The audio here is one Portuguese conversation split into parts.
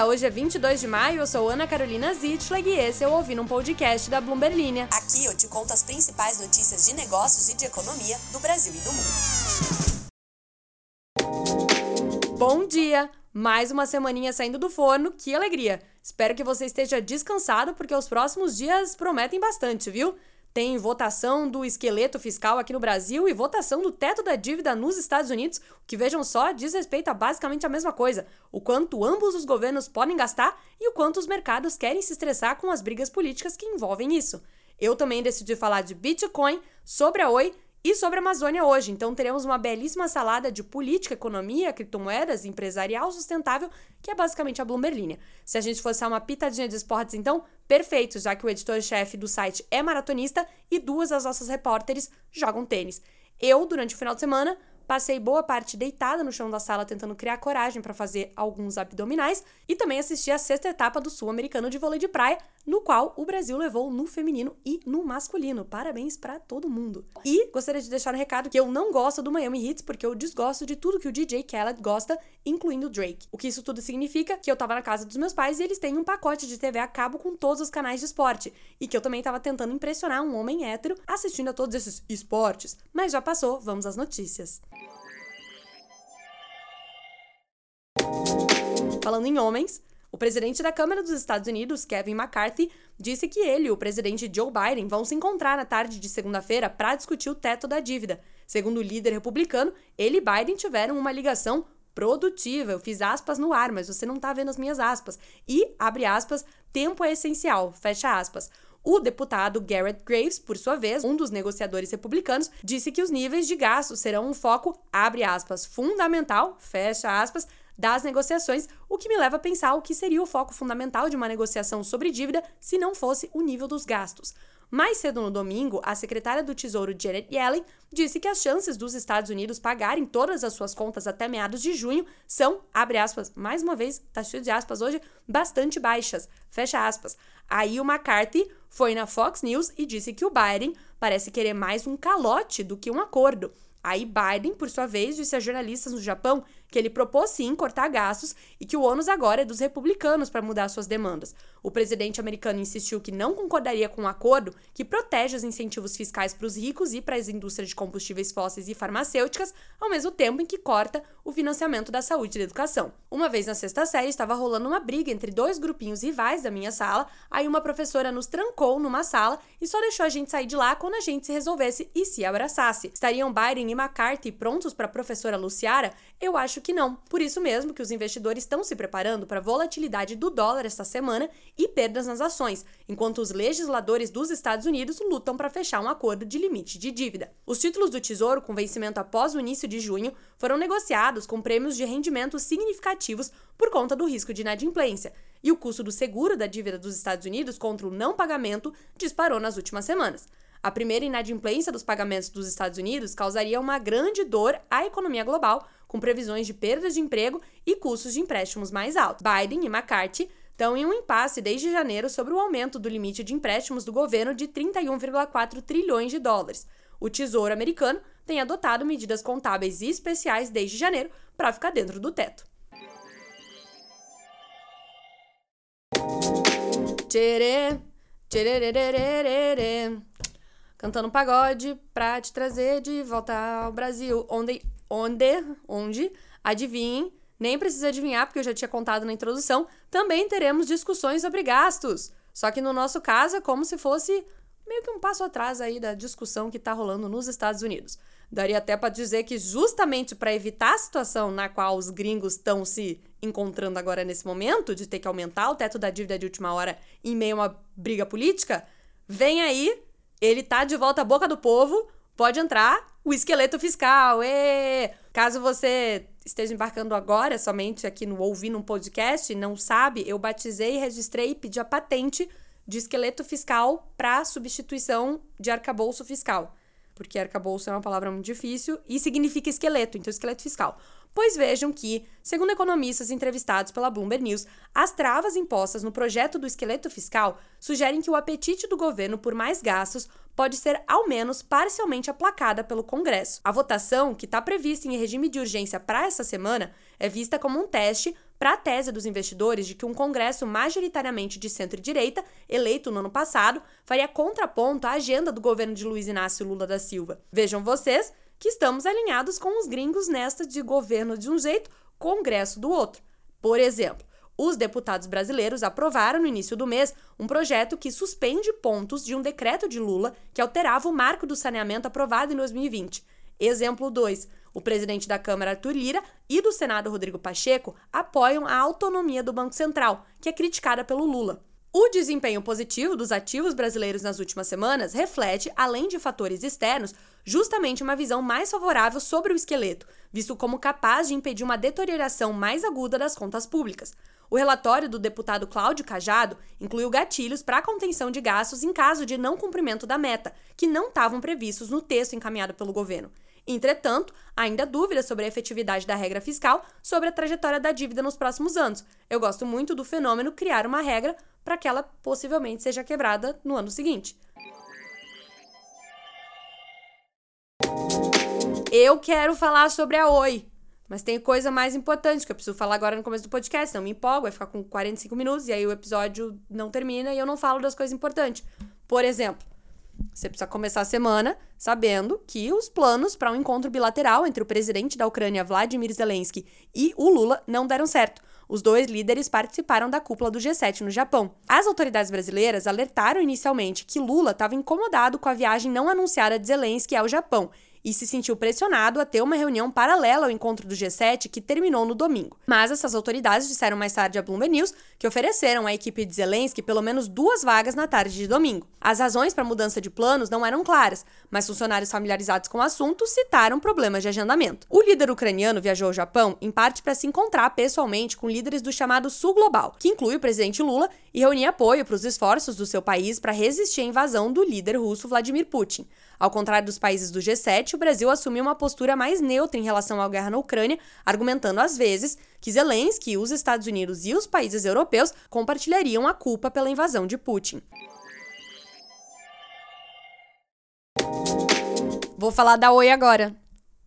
dia! Hoje é 22 de maio, eu sou Ana Carolina Zitschlag e esse é o Ouvindo um Podcast da Bloomberg Linha. Aqui eu te conto as principais notícias de negócios e de economia do Brasil e do mundo. Bom dia! Mais uma semaninha saindo do forno, que alegria! Espero que você esteja descansado porque os próximos dias prometem bastante, viu? Tem votação do esqueleto fiscal aqui no Brasil e votação do teto da dívida nos Estados Unidos, que vejam só diz respeito a basicamente a mesma coisa: o quanto ambos os governos podem gastar e o quanto os mercados querem se estressar com as brigas políticas que envolvem isso. Eu também decidi falar de Bitcoin, sobre a Oi e sobre a Amazônia hoje. Então teremos uma belíssima salada de política, economia, criptomoedas, empresarial sustentável, que é basicamente a Bloomberg. Se a gente fosse uma pitadinha de esportes, então, perfeito, já que o editor-chefe do site é maratonista e duas das nossas repórteres jogam tênis. Eu, durante o final de semana, Passei boa parte deitada no chão da sala tentando criar coragem para fazer alguns abdominais e também assisti a sexta etapa do Sul-Americano de Vôlei de Praia, no qual o Brasil levou no feminino e no masculino. Parabéns para todo mundo. E gostaria de deixar um recado que eu não gosto do Miami Heat porque eu desgosto de tudo que o DJ Khaled gosta, incluindo o Drake. O que isso tudo significa que eu tava na casa dos meus pais e eles têm um pacote de TV a cabo com todos os canais de esporte e que eu também tava tentando impressionar um homem hétero assistindo a todos esses esportes. Mas já passou, vamos às notícias. Falando em homens, o presidente da Câmara dos Estados Unidos, Kevin McCarthy, disse que ele e o presidente Joe Biden vão se encontrar na tarde de segunda-feira para discutir o teto da dívida. Segundo o líder republicano, ele e Biden tiveram uma ligação produtiva. Eu fiz aspas no ar, mas você não está vendo as minhas aspas. E, abre aspas, tempo é essencial, fecha aspas. O deputado Garrett Graves, por sua vez, um dos negociadores republicanos, disse que os níveis de gasto serão um foco, abre aspas, fundamental, fecha aspas, das negociações, o que me leva a pensar o que seria o foco fundamental de uma negociação sobre dívida se não fosse o nível dos gastos. Mais cedo no domingo, a secretária do Tesouro Janet Yellen disse que as chances dos Estados Unidos pagarem todas as suas contas até meados de junho são, abre aspas, mais uma vez, tá cheio de aspas hoje, bastante baixas, fecha aspas. Aí o McCarthy foi na Fox News e disse que o Biden parece querer mais um calote do que um acordo. Aí Biden, por sua vez, disse a jornalistas no Japão que ele propôs sim cortar gastos e que o ônus agora é dos republicanos para mudar suas demandas. O presidente americano insistiu que não concordaria com um acordo que protege os incentivos fiscais para os ricos e para as indústrias de combustíveis fósseis e farmacêuticas, ao mesmo tempo em que corta o financiamento da saúde e da educação. Uma vez na sexta série estava rolando uma briga entre dois grupinhos rivais da minha sala, aí uma professora nos trancou numa sala e só deixou a gente sair de lá quando a gente se resolvesse e se abraçasse. Estariam Biden e McCarthy prontos para a professora Luciara? Eu acho que não. Por isso mesmo que os investidores estão se preparando para a volatilidade do dólar esta semana e perdas nas ações, enquanto os legisladores dos Estados Unidos lutam para fechar um acordo de limite de dívida. Os títulos do Tesouro com vencimento após o início de junho foram negociados com prêmios de rendimento significativos por conta do risco de inadimplência, e o custo do seguro da dívida dos Estados Unidos contra o não pagamento disparou nas últimas semanas. A primeira inadimplência dos pagamentos dos Estados Unidos causaria uma grande dor à economia global, com previsões de perdas de emprego e custos de empréstimos mais altos. Biden e McCarthy estão em um impasse desde janeiro sobre o aumento do limite de empréstimos do governo de 31,4 trilhões de dólares. O Tesouro americano tem adotado medidas contábeis especiais desde janeiro para ficar dentro do teto. Tcherê, tcherê, cantando pagode pra te trazer de volta ao Brasil. Onde, onde, onde, adivinhem, nem precisa adivinhar porque eu já tinha contado na introdução, também teremos discussões sobre gastos. Só que no nosso caso é como se fosse meio que um passo atrás aí da discussão que está rolando nos Estados Unidos. Daria até para dizer que justamente para evitar a situação na qual os gringos estão se encontrando agora nesse momento, de ter que aumentar o teto da dívida de última hora em meio a uma briga política, vem aí ele tá de volta à boca do povo, pode entrar o esqueleto fiscal. E caso você esteja embarcando agora somente aqui no Ouvindo um Podcast, não sabe, eu batizei, registrei e pedi a patente de esqueleto fiscal para substituição de arcabouço fiscal. Porque arcabouço é uma palavra muito difícil e significa esqueleto, então esqueleto fiscal. Pois vejam que, segundo economistas entrevistados pela Bloomberg News, as travas impostas no projeto do esqueleto fiscal sugerem que o apetite do governo por mais gastos pode ser ao menos parcialmente aplacada pelo Congresso. A votação, que está prevista em regime de urgência para essa semana, é vista como um teste para a tese dos investidores de que um Congresso majoritariamente de centro-direita, eleito no ano passado, faria contraponto à agenda do governo de Luiz Inácio Lula da Silva. Vejam vocês que estamos alinhados com os gringos nesta de governo de um jeito, Congresso do outro. Por exemplo, os deputados brasileiros aprovaram no início do mês um projeto que suspende pontos de um decreto de Lula que alterava o marco do saneamento aprovado em 2020. Exemplo 2. O presidente da Câmara, Arthur Lira, e do Senado, Rodrigo Pacheco, apoiam a autonomia do Banco Central, que é criticada pelo Lula. O desempenho positivo dos ativos brasileiros nas últimas semanas reflete, além de fatores externos, justamente uma visão mais favorável sobre o esqueleto, visto como capaz de impedir uma deterioração mais aguda das contas públicas. O relatório do deputado Cláudio Cajado incluiu gatilhos para a contenção de gastos em caso de não cumprimento da meta, que não estavam previstos no texto encaminhado pelo governo. Entretanto, ainda há dúvidas sobre a efetividade da regra fiscal sobre a trajetória da dívida nos próximos anos. Eu gosto muito do fenômeno criar uma regra para que ela possivelmente seja quebrada no ano seguinte. Eu quero falar sobre a Oi, mas tem coisa mais importante que eu preciso falar agora no começo do podcast. Não me empolgo, vai ficar com 45 minutos e aí o episódio não termina e eu não falo das coisas importantes. Por exemplo, você precisa começar a semana sabendo que os planos para um encontro bilateral entre o presidente da Ucrânia, Vladimir Zelensky, e o Lula não deram certo. Os dois líderes participaram da cúpula do G7 no Japão. As autoridades brasileiras alertaram inicialmente que Lula estava incomodado com a viagem não anunciada de Zelensky ao Japão e se sentiu pressionado a ter uma reunião paralela ao encontro do G7 que terminou no domingo. Mas essas autoridades disseram mais tarde à Bloomberg News que ofereceram à equipe de Zelensky pelo menos duas vagas na tarde de domingo. As razões para a mudança de planos não eram claras, mas funcionários familiarizados com o assunto citaram problemas de agendamento. O líder ucraniano viajou ao Japão em parte para se encontrar pessoalmente com líderes do chamado Sul Global, que inclui o presidente Lula, e reunir apoio para os esforços do seu país para resistir à invasão do líder russo Vladimir Putin. Ao contrário dos países do G7, o Brasil assumiu uma postura mais neutra em relação à guerra na Ucrânia, argumentando às vezes que Zelensky, os Estados Unidos e os países europeus compartilhariam a culpa pela invasão de Putin. Vou falar da Oi agora.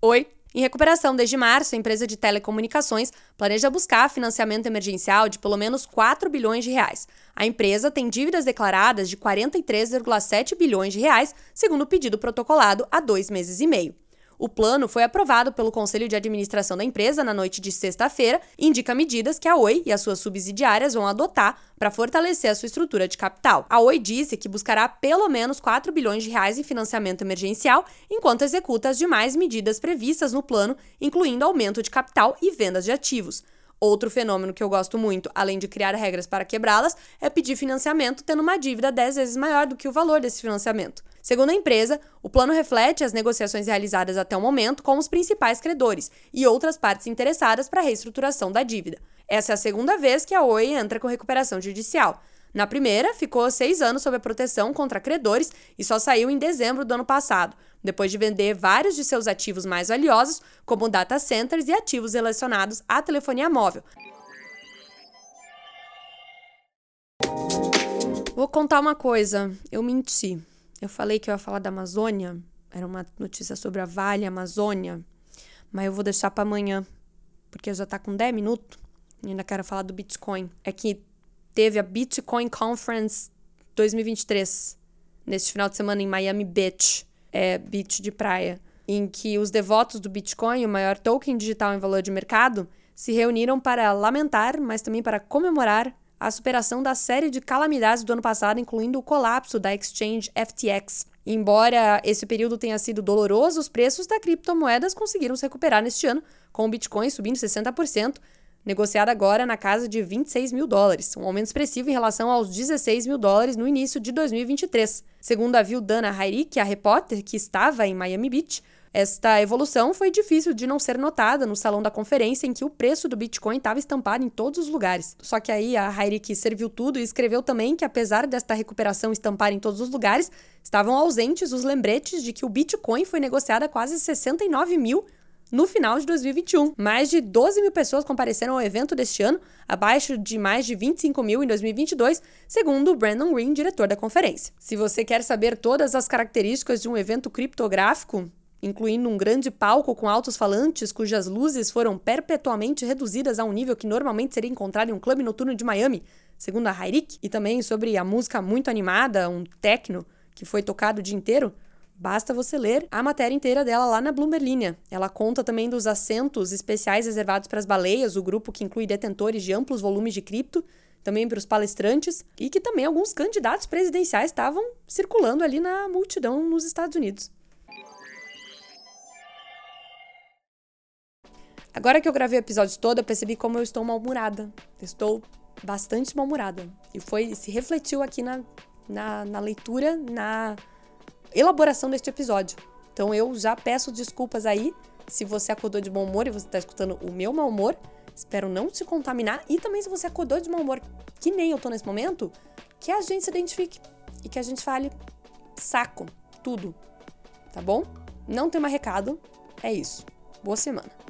Oi, em recuperação desde março, a empresa de telecomunicações planeja buscar financiamento emergencial de pelo menos 4 bilhões de reais. A empresa tem dívidas declaradas de 43,7 bilhões de reais, segundo o pedido protocolado há dois meses e meio. O plano foi aprovado pelo Conselho de Administração da empresa na noite de sexta-feira e indica medidas que a Oi e as suas subsidiárias vão adotar para fortalecer a sua estrutura de capital. A Oi disse que buscará pelo menos 4 bilhões de reais em financiamento emergencial, enquanto executa as demais medidas previstas no plano, incluindo aumento de capital e vendas de ativos. Outro fenômeno que eu gosto muito, além de criar regras para quebrá-las, é pedir financiamento tendo uma dívida 10 vezes maior do que o valor desse financiamento. Segundo a empresa, o plano reflete as negociações realizadas até o momento com os principais credores e outras partes interessadas para a reestruturação da dívida. Essa é a segunda vez que a Oi entra com recuperação judicial. Na primeira, ficou seis anos sob a proteção contra credores e só saiu em dezembro do ano passado, depois de vender vários de seus ativos mais valiosos, como data centers e ativos relacionados à telefonia móvel. Vou contar uma coisa, eu menti. Eu falei que eu ia falar da Amazônia, era uma notícia sobre a Vale Amazônia, mas eu vou deixar para amanhã, porque já tá com 10 minutos e ainda quero falar do Bitcoin. É que teve a Bitcoin Conference 2023, neste final de semana em Miami Beach, é, beach de praia, em que os devotos do Bitcoin, o maior token digital em valor de mercado, se reuniram para lamentar, mas também para comemorar a superação da série de calamidades do ano passado, incluindo o colapso da exchange FTX. Embora esse período tenha sido doloroso, os preços das criptomoedas conseguiram se recuperar neste ano, com o Bitcoin subindo 60%, negociada agora na casa de 26 mil dólares, um aumento expressivo em relação aos 16 mil dólares no início de 2023. Segundo a Vildana Hayrik, a repórter que estava em Miami Beach, esta evolução foi difícil de não ser notada no salão da conferência em que o preço do Bitcoin estava estampado em todos os lugares. Só que aí a Hayrik serviu tudo e escreveu também que apesar desta recuperação estampar em todos os lugares, estavam ausentes os lembretes de que o Bitcoin foi negociado a quase 69 mil no final de 2021. Mais de 12 mil pessoas compareceram ao evento deste ano, abaixo de mais de 25 mil em 2022, segundo Brandon Green, diretor da conferência. Se você quer saber todas as características de um evento criptográfico, incluindo um grande palco com altos falantes cujas luzes foram perpetuamente reduzidas a um nível que normalmente seria encontrado em um clube noturno de Miami, segundo a Hayrik, e também sobre a música muito animada, um techno que foi tocado o dia inteiro, Basta você ler a matéria inteira dela lá na Bloomberg Linha. Ela conta também dos assentos especiais reservados para as baleias, o grupo que inclui detentores de amplos volumes de cripto, também para os palestrantes, e que também alguns candidatos presidenciais estavam circulando ali na multidão nos Estados Unidos. Agora que eu gravei o episódio todo, eu percebi como eu estou mal-humorada. Estou bastante mal-humorada. E foi se refletiu aqui na, na, na leitura, na elaboração deste episódio. Então eu já peço desculpas aí se você acordou de bom humor e você está escutando o meu mau humor. Espero não te contaminar. E também se você acordou de mau humor, que nem eu tô nesse momento, que a gente se identifique e que a gente fale saco, tudo. Tá bom? Não tem mais recado. É isso. Boa semana.